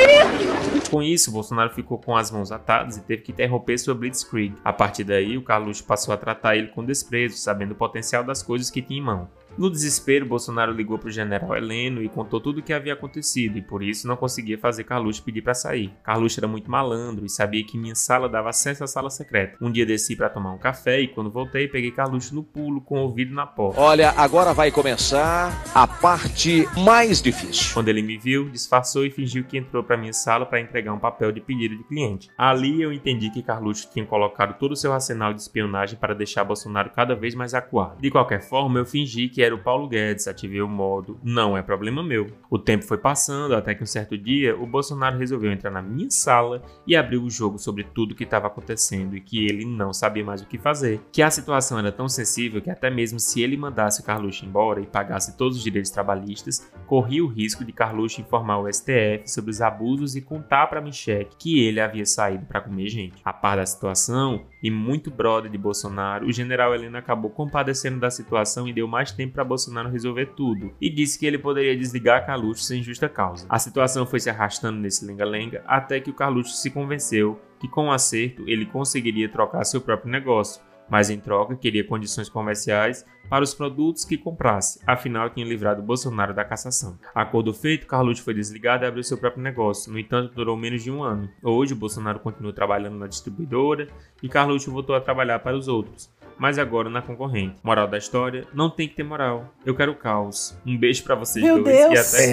Speaker 6: Com isso, Bolsonaro ficou com as mãos atadas e teve que interromper sua blitzkrieg. A partir daí, o Carluxo passou a tratar ele com desprezo, sabendo o potencial das coisas que tinha em mão. No desespero, Bolsonaro ligou para o general Heleno e contou tudo o que havia acontecido e por isso não conseguia fazer Carluxo pedir para sair. Carluxo era muito malandro e sabia que minha sala dava acesso à sala secreta. Um dia desci para tomar um café e quando voltei peguei Carluxo no pulo com o ouvido na porta.
Speaker 14: Olha, agora vai começar a parte mais difícil.
Speaker 6: Quando ele me viu, disfarçou e fingiu que entrou para minha sala para entregar um papel de pedido de cliente. Ali eu entendi que Carluxo tinha colocado todo o seu arsenal de espionagem para deixar Bolsonaro cada vez mais acuado. De qualquer forma, eu fingi que era o Paulo Guedes, ativei o modo não é problema meu. O tempo foi passando até que um certo dia o Bolsonaro resolveu entrar na minha sala e abriu o jogo sobre tudo o que estava acontecendo e que ele não sabia mais o que fazer. Que a situação era tão sensível que até mesmo se ele mandasse o Carluxo embora e pagasse todos os direitos trabalhistas, corria o risco de Carluxo informar o STF sobre os abusos e contar para Michele que ele havia saído para comer gente. A par da situação, e muito brother de Bolsonaro, o general Heleno acabou compadecendo da situação e deu mais tempo para Bolsonaro resolver tudo, e disse que ele poderia desligar Carluxo sem justa causa. A situação foi se arrastando nesse lenga-lenga até que o Carluxo se convenceu que com o acerto ele conseguiria trocar seu próprio negócio, mas em troca queria condições comerciais para os produtos que comprasse, afinal tinha livrado Bolsonaro da cassação. Acordo feito, Carluxo foi desligado e abriu seu próprio negócio, no entanto durou menos de um ano. Hoje, Bolsonaro continua trabalhando na distribuidora e Carluxo voltou a trabalhar para os outros, mas agora na concorrente. Moral da história, não tem que ter moral. Eu quero caos. Um beijo para vocês
Speaker 1: Meu
Speaker 6: dois
Speaker 1: Deus.
Speaker 6: e até...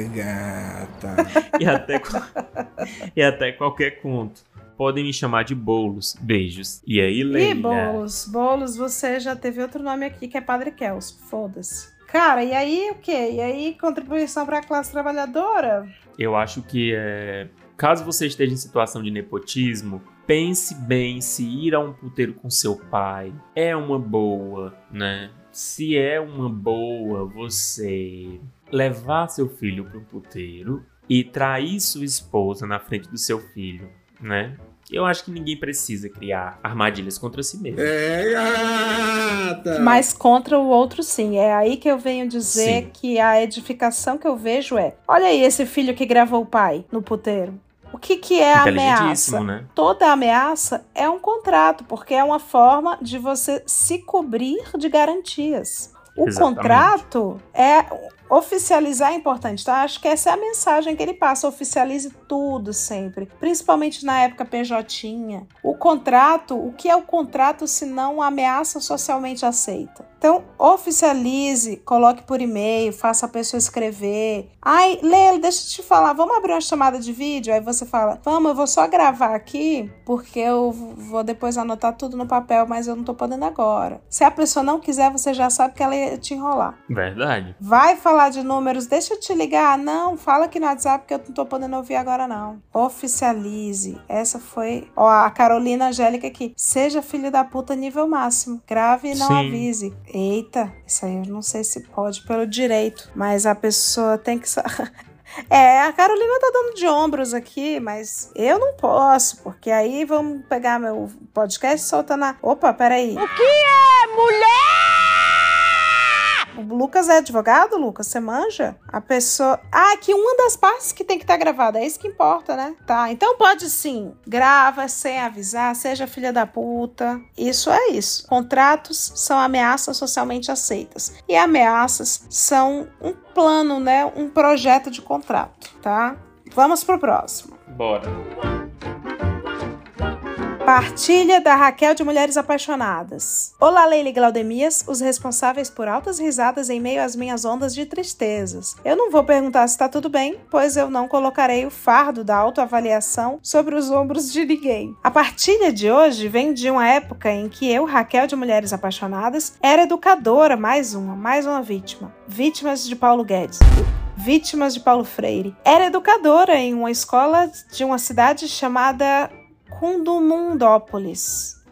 Speaker 10: É, gata. (laughs)
Speaker 6: e até, (laughs) e até qualquer conto. Podem me chamar de Bolos. Beijos. E aí, Leila?
Speaker 1: Ih, Boulos, Boulos, você já teve outro nome aqui que é Padre Kelso. Foda-se. Cara, e aí o quê? E aí contribuição para a classe trabalhadora?
Speaker 6: Eu acho que é. Caso você esteja em situação de nepotismo, pense bem se ir a um puteiro com seu pai é uma boa, né? Se é uma boa você levar seu filho para um puteiro e trair sua esposa na frente do seu filho, né? Eu acho que ninguém precisa criar armadilhas contra si mesmo.
Speaker 10: É, gata.
Speaker 1: Mas contra o outro, sim. É aí que eu venho dizer
Speaker 6: Sim.
Speaker 1: que a edificação que eu vejo é: olha aí esse filho que gravou o pai no puteiro. O que, que é a ameaça?
Speaker 6: né?
Speaker 1: Toda ameaça é um contrato, porque é uma forma de você se cobrir de garantias. O
Speaker 6: Exatamente.
Speaker 1: contrato é oficializar é importante, tá? Acho que essa é a mensagem que ele passa. Oficialize tudo sempre, principalmente na época PJ. O contrato, o que é o contrato se não ameaça socialmente aceita? Então, oficialize, coloque por e-mail, faça a pessoa escrever. Ai, Leila, deixa eu te falar, vamos abrir uma chamada de vídeo? Aí você fala, vamos, eu vou só gravar aqui, porque eu vou depois anotar tudo no papel, mas eu não tô podendo agora. Se a pessoa não quiser, você já sabe que ela ia te enrolar.
Speaker 6: Verdade.
Speaker 1: Vai falar de números, deixa eu te ligar. Não, fala aqui no WhatsApp que eu não tô podendo ouvir agora, não. Oficialize. Essa foi. Ó, a Carolina Angélica aqui. Seja filho da puta nível máximo. Grave e não
Speaker 6: Sim.
Speaker 1: avise. Eita, isso aí eu não sei se pode pelo direito, mas a pessoa tem que. (laughs) É, a Carolina tá dando de ombros aqui, mas eu não posso, porque aí vamos pegar meu podcast e soltar na. Opa, peraí.
Speaker 13: O que é mulher?
Speaker 1: O Lucas é advogado, Lucas? Você manja? A pessoa. Ah, que uma das partes que tem que estar gravada. É isso que importa, né? Tá. Então pode sim. Grava sem avisar, seja filha da puta. Isso é isso. Contratos são ameaças socialmente aceitas. E ameaças são um plano, né? Um projeto de contrato, tá? Vamos pro próximo.
Speaker 6: Bora.
Speaker 1: Partilha da Raquel de Mulheres Apaixonadas. Olá, Leila e Glaudemias, os responsáveis por altas risadas em meio às minhas ondas de tristezas. Eu não vou perguntar se tá tudo bem, pois eu não colocarei o fardo da autoavaliação sobre os ombros de ninguém. A partilha de hoje vem de uma época em que eu, Raquel de Mulheres Apaixonadas, era educadora, mais uma, mais uma vítima. Vítimas de Paulo Guedes vítimas de Paulo Freire. Era educadora em uma escola de uma cidade chamada Cundumundópolis.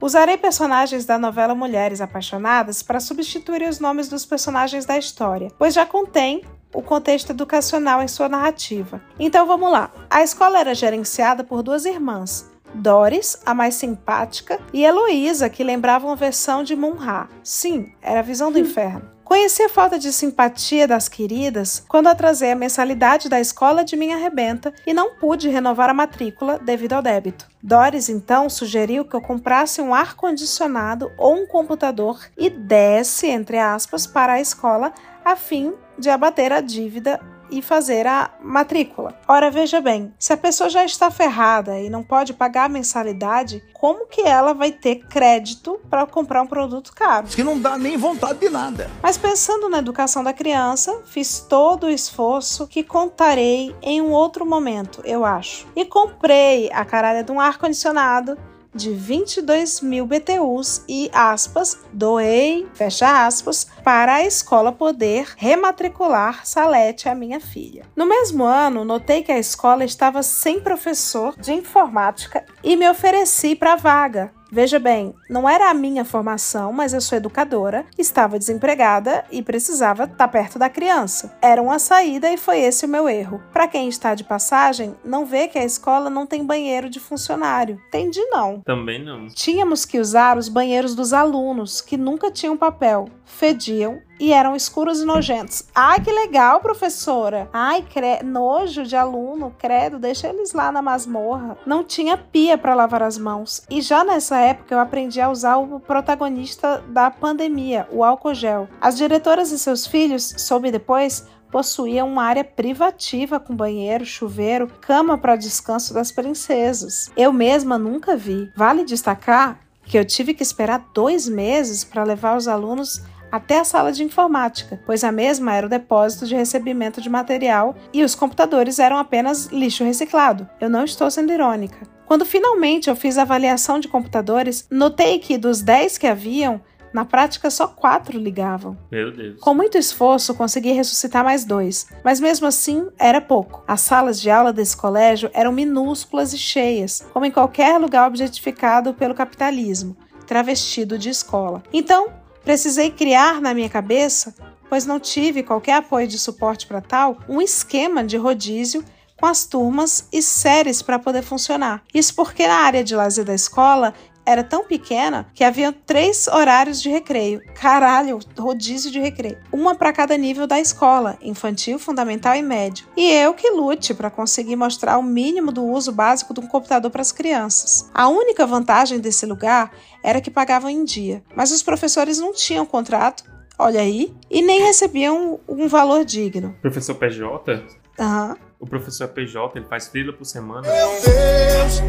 Speaker 1: Usarei personagens da novela Mulheres Apaixonadas para substituir os nomes dos personagens da história, pois já contém o contexto educacional em sua narrativa. Então vamos lá. A escola era gerenciada por duas irmãs, Doris, a mais simpática, e Heloísa, que lembrava uma versão de Munra. Sim, era a visão do inferno. Conheci a falta de simpatia das queridas quando atrasei a mensalidade da escola de minha rebenta e não pude renovar a matrícula devido ao débito. Doris então sugeriu que eu comprasse um ar-condicionado ou um computador e desse, entre aspas, para a escola a fim de abater a dívida e fazer a matrícula. Ora, veja bem, se a pessoa já está ferrada e não pode pagar a mensalidade, como que ela vai ter crédito para comprar um produto caro?
Speaker 15: Que não dá nem vontade de nada.
Speaker 1: Mas pensando na educação da criança, fiz todo o esforço que contarei em um outro momento, eu acho. E comprei a caralha de um ar-condicionado de 22 mil BTUs e aspas, doei, fecha aspas, para a escola poder rematricular Salete, a minha filha. No mesmo ano, notei que a escola estava sem professor de informática e me ofereci para a vaga, Veja bem, não era a minha formação, mas eu sou educadora, estava desempregada e precisava estar perto da criança. Era uma saída e foi esse o meu erro. Para quem está de passagem, não vê que a escola não tem banheiro de funcionário. Entendi não.
Speaker 6: Também não.
Speaker 1: Tínhamos que usar os banheiros dos alunos, que nunca tinham papel, fediam e eram escuros e nojentos. Ai, que legal, professora! Ai, cre... nojo de aluno, credo, deixa eles lá na masmorra. Não tinha pia para lavar as mãos. E já nessa época eu aprendi a usar o protagonista da pandemia, o álcool gel. As diretoras e seus filhos, soube depois, possuíam uma área privativa com banheiro, chuveiro, cama para descanso das princesas. Eu mesma nunca vi. Vale destacar que eu tive que esperar dois meses para levar os alunos até a sala de informática, pois a mesma era o depósito de recebimento de material e os computadores eram apenas lixo reciclado. Eu não estou sendo irônica. Quando finalmente eu fiz a avaliação de computadores, notei que dos 10 que haviam, na prática, só quatro ligavam.
Speaker 6: Meu Deus.
Speaker 1: Com muito esforço, consegui ressuscitar mais dois, mas mesmo assim era pouco. As salas de aula desse colégio eram minúsculas e cheias, como em qualquer lugar objetificado pelo capitalismo, travestido de escola. Então, Precisei criar na minha cabeça, pois não tive qualquer apoio de suporte para tal, um esquema de rodízio com as turmas e séries para poder funcionar. Isso porque na área de lazer da escola era tão pequena que havia três horários de recreio. Caralho, rodízio de recreio. Uma para cada nível da escola, infantil, fundamental e médio. E eu que lute para conseguir mostrar o mínimo do uso básico de um computador para as crianças. A única vantagem desse lugar era que pagavam em dia, mas os professores não tinham contrato, olha aí, e nem recebiam um valor digno.
Speaker 6: Professor PJ?
Speaker 1: Aham. Uhum.
Speaker 6: O professor PJ, ele faz fila por semana.
Speaker 4: Meu Deus,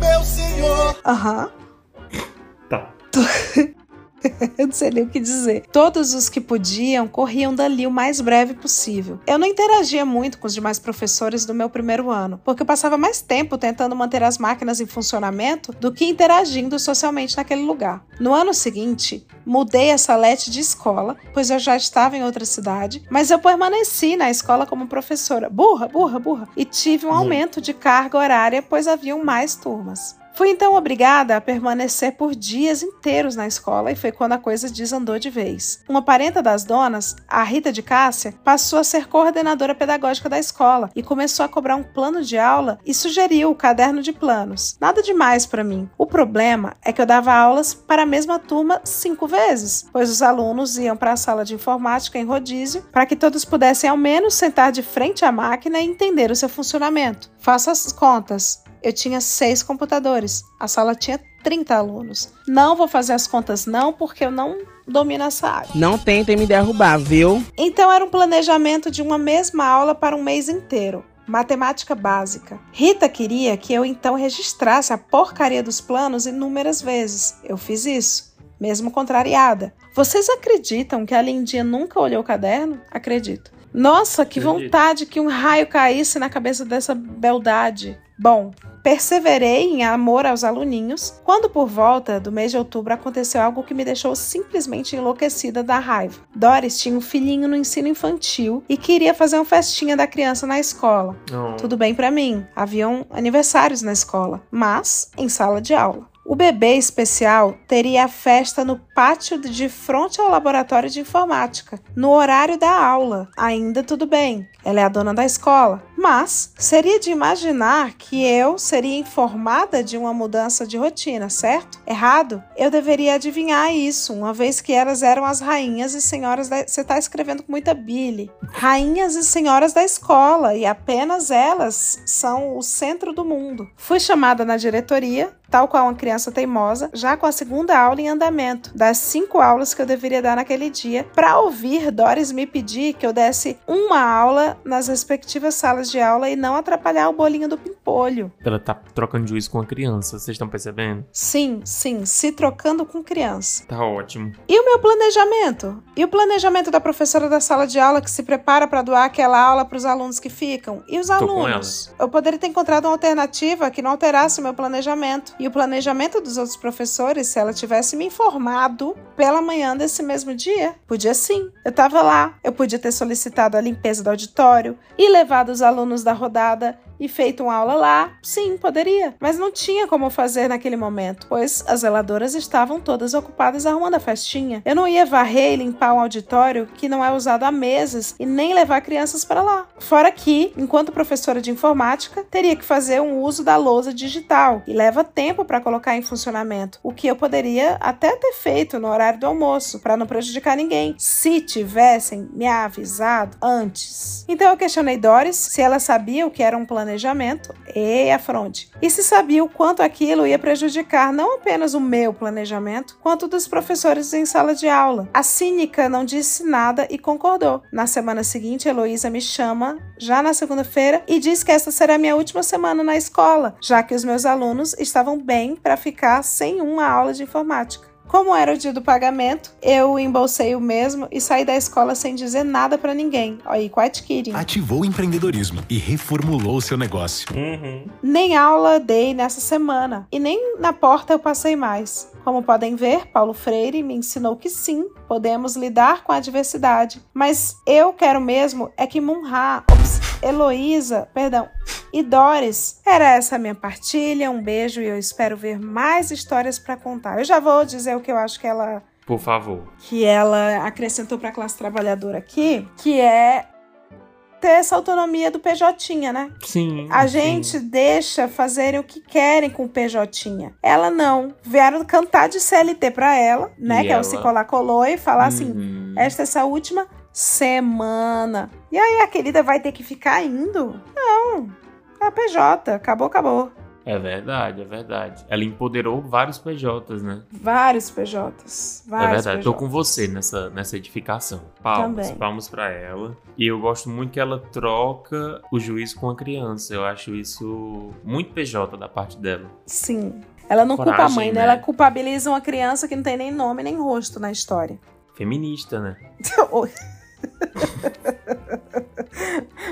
Speaker 4: meu senhor.
Speaker 1: Aham. Uhum.
Speaker 6: Tá. (laughs)
Speaker 1: Eu não sei nem o que dizer. Todos os que podiam corriam dali o mais breve possível. Eu não interagia muito com os demais professores do meu primeiro ano, porque eu passava mais tempo tentando manter as máquinas em funcionamento do que interagindo socialmente naquele lugar. No ano seguinte, mudei a salete de escola, pois eu já estava em outra cidade, mas eu permaneci na escola como professora. Burra, burra, burra. E tive um aumento de carga horária, pois haviam mais turmas. Fui então obrigada a permanecer por dias inteiros na escola e foi quando a coisa desandou de vez. Uma parenta das donas, a Rita de Cássia, passou a ser coordenadora pedagógica da escola e começou a cobrar um plano de aula e sugeriu o caderno de planos. Nada demais para mim. O problema é que eu dava aulas para a mesma turma cinco vezes, pois os alunos iam para a sala de informática em rodízio para que todos pudessem ao menos sentar de frente à máquina e entender o seu funcionamento. Faça as contas. Eu tinha seis computadores. A sala tinha 30 alunos. Não vou fazer as contas, não, porque eu não domino essa área.
Speaker 16: Não tentem me derrubar, viu?
Speaker 1: Então era um planejamento de uma mesma aula para um mês inteiro. Matemática básica. Rita queria que eu então registrasse a porcaria dos planos inúmeras vezes. Eu fiz isso, mesmo contrariada. Vocês acreditam que a Lindinha nunca olhou o caderno? Acredito. Nossa, que vontade que um raio caísse na cabeça dessa beldade. Bom, perseverei em amor aos aluninhos, quando por volta do mês de outubro aconteceu algo que me deixou simplesmente enlouquecida da raiva. Doris tinha um filhinho no ensino infantil e queria fazer uma festinha da criança na escola.
Speaker 6: Oh.
Speaker 1: Tudo bem pra mim, haviam aniversários na escola, mas em sala de aula. O bebê especial teria a festa no pátio de frente ao laboratório de informática, no horário da aula. Ainda tudo bem, ela é a dona da escola. Mas seria de imaginar que eu seria informada de uma mudança de rotina, certo? Errado? Eu deveria adivinhar isso, uma vez que elas eram as rainhas e senhoras da. Você está escrevendo com muita bile. Rainhas e senhoras da escola, e apenas elas são o centro do mundo. Fui chamada na diretoria, tal qual uma criança teimosa, já com a segunda aula em andamento, das cinco aulas que eu deveria dar naquele dia, para ouvir Doris me pedir que eu desse uma aula nas respectivas salas de aula e não atrapalhar o bolinho do pimpolho.
Speaker 6: Ela tá trocando juiz com a criança, vocês estão percebendo?
Speaker 1: Sim, sim, se trocando com criança.
Speaker 6: Tá ótimo.
Speaker 1: E o meu planejamento? E o planejamento da professora da sala de aula que se prepara para doar aquela aula para os alunos que ficam? E os
Speaker 6: Tô
Speaker 1: alunos? Eu poderia ter encontrado uma alternativa que não alterasse o meu planejamento. E o planejamento dos outros professores, se ela tivesse me informado pela manhã desse mesmo dia, podia sim. Eu tava lá, eu podia ter solicitado a limpeza do auditório e levado os alunos da rodada e feito uma aula lá? Sim, poderia. Mas não tinha como fazer naquele momento, pois as zeladoras estavam todas ocupadas arrumando a festinha. Eu não ia varrer e limpar um auditório que não é usado há meses e nem levar crianças para lá. Fora que, enquanto professora de informática, teria que fazer um uso da lousa digital e leva tempo para colocar em funcionamento, o que eu poderia até ter feito no horário do almoço, para não prejudicar ninguém, se tivessem me avisado antes. Então eu questionei Doris se ela sabia o que era um planejamento e a fronte. E se sabia o quanto aquilo ia prejudicar não apenas o meu planejamento, quanto dos professores em sala de aula. A cínica não disse nada e concordou. Na semana seguinte, Heloísa me chama, já na segunda-feira, e diz que essa será a minha última semana na escola, já que os meus alunos estavam bem para ficar sem uma aula de informática. Como era o dia do pagamento, eu embolsei o mesmo e saí da escola sem dizer nada para ninguém. Olha aí, quite kidding.
Speaker 17: Ativou o empreendedorismo e reformulou seu negócio.
Speaker 6: Uhum.
Speaker 1: Nem aula dei nessa semana e nem na porta eu passei mais. Como podem ver, Paulo Freire me ensinou que sim, podemos lidar com a adversidade. Mas eu quero mesmo é que Munha, ops, Heloísa, perdão, e Doris. Era essa a minha partilha. Um beijo e eu espero ver mais histórias para contar. Eu já vou dizer o que eu acho que ela
Speaker 6: Por favor.
Speaker 1: que ela acrescentou para a classe trabalhadora aqui, que é ter essa autonomia do PJ, né?
Speaker 6: Sim.
Speaker 1: A
Speaker 6: sim.
Speaker 1: gente deixa fazerem o que querem com o PJ. Ela não. Vieram cantar de CLT pra ela, né?
Speaker 6: E
Speaker 1: que é o
Speaker 6: ela?
Speaker 1: se colar colou e falar assim:
Speaker 6: Uhum.
Speaker 1: esta é essa última semana. E aí a querida vai ter que ficar indo? Não. É a PJ. Acabou, acabou.
Speaker 6: É verdade, é verdade. Ela empoderou vários PJs, né?
Speaker 1: Vários PJs.
Speaker 6: é
Speaker 1: Vários
Speaker 6: verdade. Tô
Speaker 1: PJs.
Speaker 6: com você nessa, nessa edificação. Palmas,
Speaker 1: Também.
Speaker 6: palmas pra ela. E eu gosto muito que ela troca o juiz com a criança. Eu acho isso muito PJ da parte dela.
Speaker 1: Sim. Ela não culpa a
Speaker 6: Coragem,
Speaker 1: mãe, né?
Speaker 6: né?
Speaker 1: Ela culpabiliza uma criança que não tem nem nome nem rosto na história.
Speaker 6: Feminista, né? (laughs)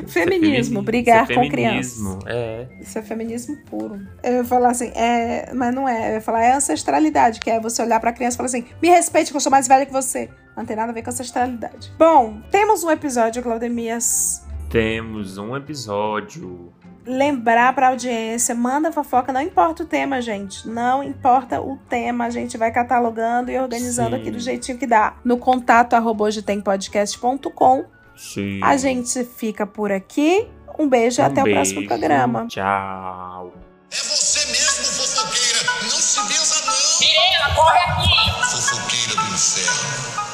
Speaker 6: É
Speaker 1: feminismo,
Speaker 6: femini-
Speaker 1: brigar
Speaker 6: é
Speaker 1: com crianças.
Speaker 6: É.
Speaker 1: Isso é feminismo puro. Eu ia falar assim, é, mas não é. Eu ia falar, é ancestralidade, que é você olhar pra criança e falar assim: me respeite, que eu sou mais velha que você. Não tem nada a ver com ancestralidade. Bom, temos um episódio, Claudemias.
Speaker 6: Temos um episódio
Speaker 1: lembrar para a audiência, manda fofoca, não importa o tema, gente. Não importa o tema, a gente vai catalogando e organizando
Speaker 6: Sim.
Speaker 1: aqui do jeitinho que dá. No contato arroba hoje tem podcast.com.
Speaker 6: Sim.
Speaker 1: A gente fica por aqui. Um beijo e
Speaker 6: Um
Speaker 1: até o
Speaker 6: beijo.
Speaker 1: próximo programa.
Speaker 6: Tchau.
Speaker 4: É você mesmo, fofoqueira. Não se benza, não.
Speaker 5: Mirena, corre aqui.
Speaker 4: Fofoqueira do inferno.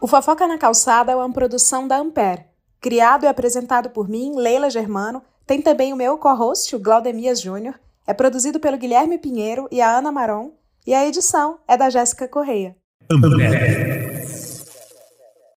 Speaker 1: O Fofoca na Calçada é uma produção da Ampere. Criado e apresentado por mim, Leila Germano. Tem também o meu co-host, o Glaudemias Júnior. É produzido pelo Guilherme Pinheiro e a Ana Maron. E a edição é da Jéssica Correia.